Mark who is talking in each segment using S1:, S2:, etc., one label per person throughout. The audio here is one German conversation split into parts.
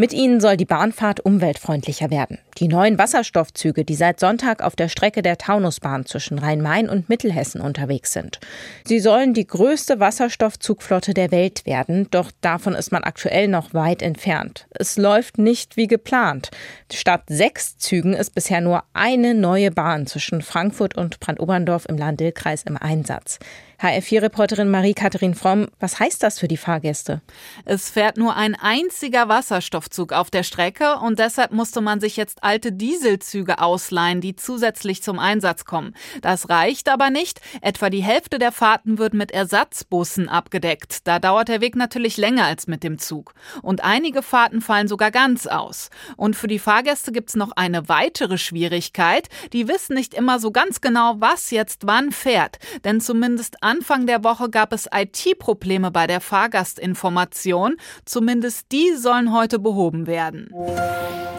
S1: Mit ihnen soll die Bahnfahrt umweltfreundlicher werden. Die neuen Wasserstoffzüge, die seit Sonntag auf der Strecke der Taunusbahn zwischen Rhein-Main und Mittelhessen unterwegs sind. Sie sollen die größte Wasserstoffzugflotte der Welt werden, doch davon ist man aktuell noch weit entfernt. Es läuft nicht wie geplant. Statt sechs Zügen ist bisher nur eine neue Bahn zwischen Frankfurt und Brandoberndorf im Lahn-Dill-Kreis im Einsatz. HR4-Reporterin Marie-Katharin Fromm, was heißt das für die Fahrgäste?
S2: Es fährt nur ein einziger Wasserstoffzug auf der Strecke und deshalb musste man sich jetzt alte Dieselzüge ausleihen, die zusätzlich zum Einsatz kommen. Das reicht aber nicht. Etwa die Hälfte der Fahrten wird mit Ersatzbussen abgedeckt. Da dauert der Weg natürlich länger als mit dem Zug. Und einige Fahrten fallen sogar ganz aus. Und für die Fahrgäste gibt es noch eine weitere Schwierigkeit. Die wissen nicht immer so ganz genau, was jetzt wann fährt. Denn zumindest Anfang der Woche gab es IT-Probleme bei der Fahrgastinformation. Zumindest die sollen heute behoben werden.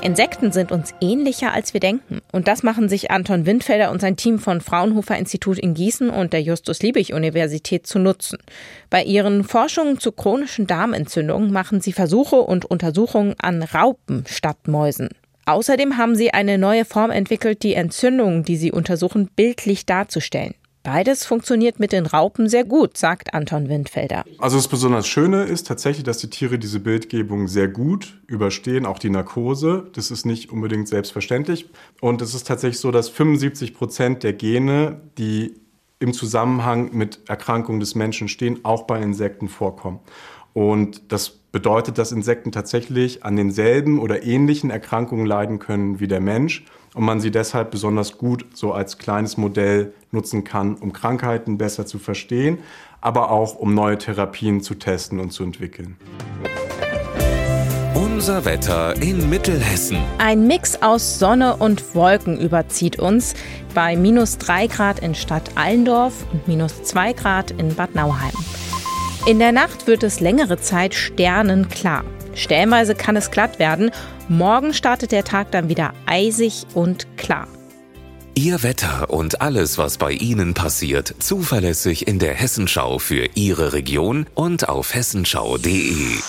S1: Insekten sind uns ähnlicher, als wir denken. Und das machen sich Anton Windfelder und sein Team von Fraunhofer Institut in Gießen und der Justus-Liebig-Universität zu nutzen. Bei ihren Forschungen zu chronischen Darmentzündungen machen sie Versuche und Untersuchungen an Raupen statt Mäusen. Außerdem haben sie eine neue Form entwickelt, die Entzündungen, die sie untersuchen, bildlich darzustellen. Beides funktioniert mit den Raupen sehr gut, sagt Anton Windfelder.
S3: Also das besonders Schöne ist tatsächlich, dass die Tiere diese Bildgebung sehr gut überstehen, auch die Narkose. Das ist nicht unbedingt selbstverständlich. Und es ist tatsächlich so, dass 75 Prozent der Gene, die im Zusammenhang mit Erkrankungen des Menschen stehen, auch bei Insekten vorkommen. Und das bedeutet, dass Insekten tatsächlich an denselben oder ähnlichen Erkrankungen leiden können wie der Mensch und man sie deshalb besonders gut so als kleines Modell nutzen kann, um Krankheiten besser zu verstehen, aber auch um neue Therapien zu testen und zu entwickeln.
S4: Unser Wetter in Mittelhessen.
S1: Ein Mix aus Sonne und Wolken überzieht uns bei minus 3 Grad in Stadt Allendorf und minus 2 Grad in Bad Nauheim. In der Nacht wird es längere Zeit sternenklar. Stellenweise kann es glatt werden. Morgen startet der Tag dann wieder eisig und klar.
S4: Ihr Wetter und alles, was bei Ihnen passiert, zuverlässig in der Hessenschau für Ihre Region und auf hessenschau.de.